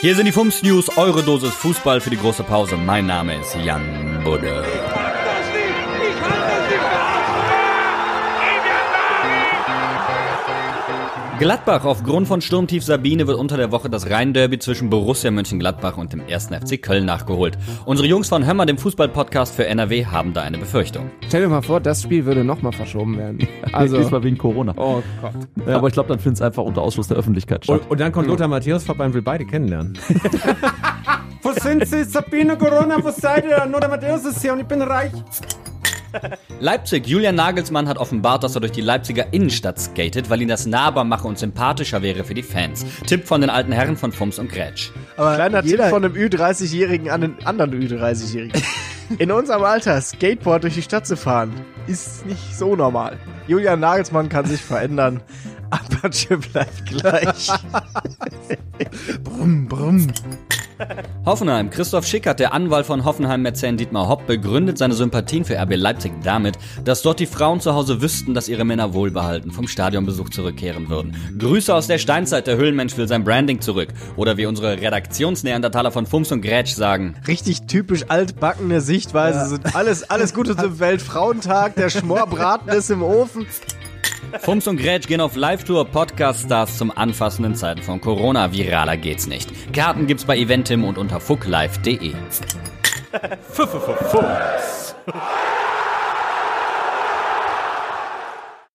Hier sind die Fums News, eure Dosis Fußball für die große Pause. Mein Name ist Jan Budde. Gladbach aufgrund von Sturmtief Sabine wird unter der Woche das Rhein-Derby zwischen Borussia Mönchengladbach und dem 1. FC Köln nachgeholt. Unsere Jungs von Hömmer, dem Fußball-Podcast für NRW, haben da eine Befürchtung. Stell dir mal vor, das Spiel würde nochmal verschoben werden. Also, Diesmal wegen Corona. oh Gott. Ja. Aber ich glaube, dann findet es einfach unter Ausschluss der Öffentlichkeit statt. Und, und dann kommt Lothar Matthäus vorbei und will beide kennenlernen. wo sind Sie? Sabine Corona, wo seid ihr? Lothar Matthäus ist hier und ich bin reich. Leipzig. Julian Nagelsmann hat offenbart, dass er durch die Leipziger Innenstadt skatet, weil ihn das nahbar mache und sympathischer wäre für die Fans. Tipp von den alten Herren von Fums und Grätsch. Aber Kleiner jeder, Tipp von einem Ü30-Jährigen an einen anderen Ü30-Jährigen. In unserem Alter Skateboard durch die Stadt zu fahren, ist nicht so normal. Julian Nagelsmann kann sich verändern. Apache bleibt gleich. brumm, brumm. Hoffenheim. Christoph Schickert, der Anwalt von Hoffenheim-Mäzen Dietmar Hopp, begründet seine Sympathien für RB Leipzig damit, dass dort die Frauen zu Hause wüssten, dass ihre Männer wohlbehalten vom Stadionbesuch zurückkehren würden. Grüße aus der Steinzeit, der Höhlenmensch will sein Branding zurück. Oder wie unsere Redaktionsneandertaler von Fums und Grätsch sagen. Richtig typisch altbackene Sichtweise. Sind alles, alles Gute zum Weltfrauentag. Der Schmorbraten ist im Ofen. Fums und Grätsch gehen auf Live-Tour Podcast-Stars zum anfassenden Zeiten von Corona. Viraler geht's nicht. Karten gibt's bei Eventim und unter fucklive.de.